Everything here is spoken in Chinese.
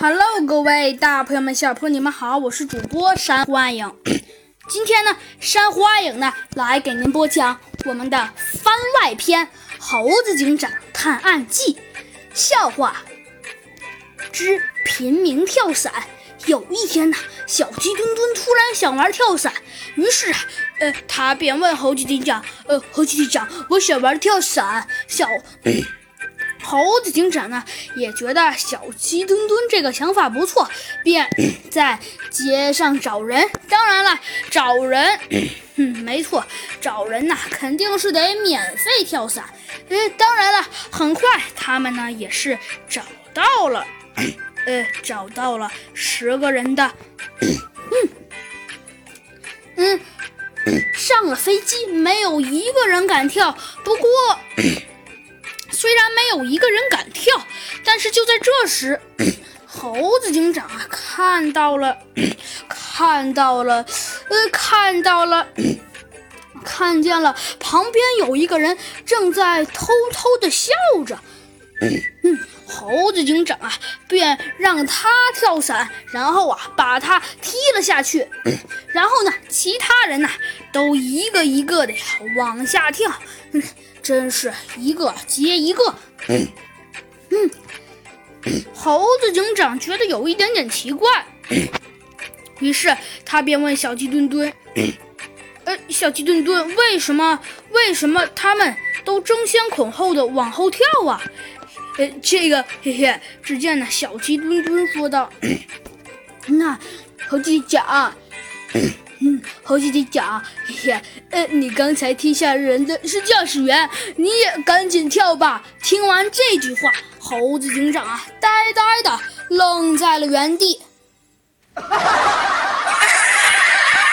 Hello，各位大朋友们、小朋友你们好，我是主播山花影。今天呢，山花影呢来给您播讲我们的番外篇《猴子警长探案记》笑话之平民跳伞。有一天呢，小鸡墩墩突然想玩跳伞，于是呃，他便问猴子警长：“呃，猴子警长，我想玩跳伞。”小。猴子警长呢也觉得小鸡墩墩这个想法不错，便 在街上找人。当然了，找人，嗯，没错，找人呐，肯定是得免费跳伞。呃，当然了，很快他们呢也是找到了，呃，找到了十个人的，嗯嗯，上了飞机，没有一个人敢跳。不过。虽然没有一个人敢跳，但是就在这时，猴子警长啊看到了，看到了，呃，看到了，看见了旁边有一个人正在偷偷的笑着。嗯，猴子警长啊便让他跳伞，然后啊把他踢了下去。然后呢，其他人呢都一个一个的呀往下跳。真是一个接一个，嗯，猴子警长觉得有一点点奇怪，于是他便问小鸡墩墩：“呃，小鸡墩墩，为什么为什么他们都争先恐后的往后跳啊？”呃，这个嘿嘿，只见呢，小鸡墩墩说道：“ 那猴子警长。”嗯，猴子警长，嘿嘿，呃，你刚才踢下人的是驾驶员，你也赶紧跳吧。听完这句话，猴子警长啊，呆呆的愣在了原地。哈哈哈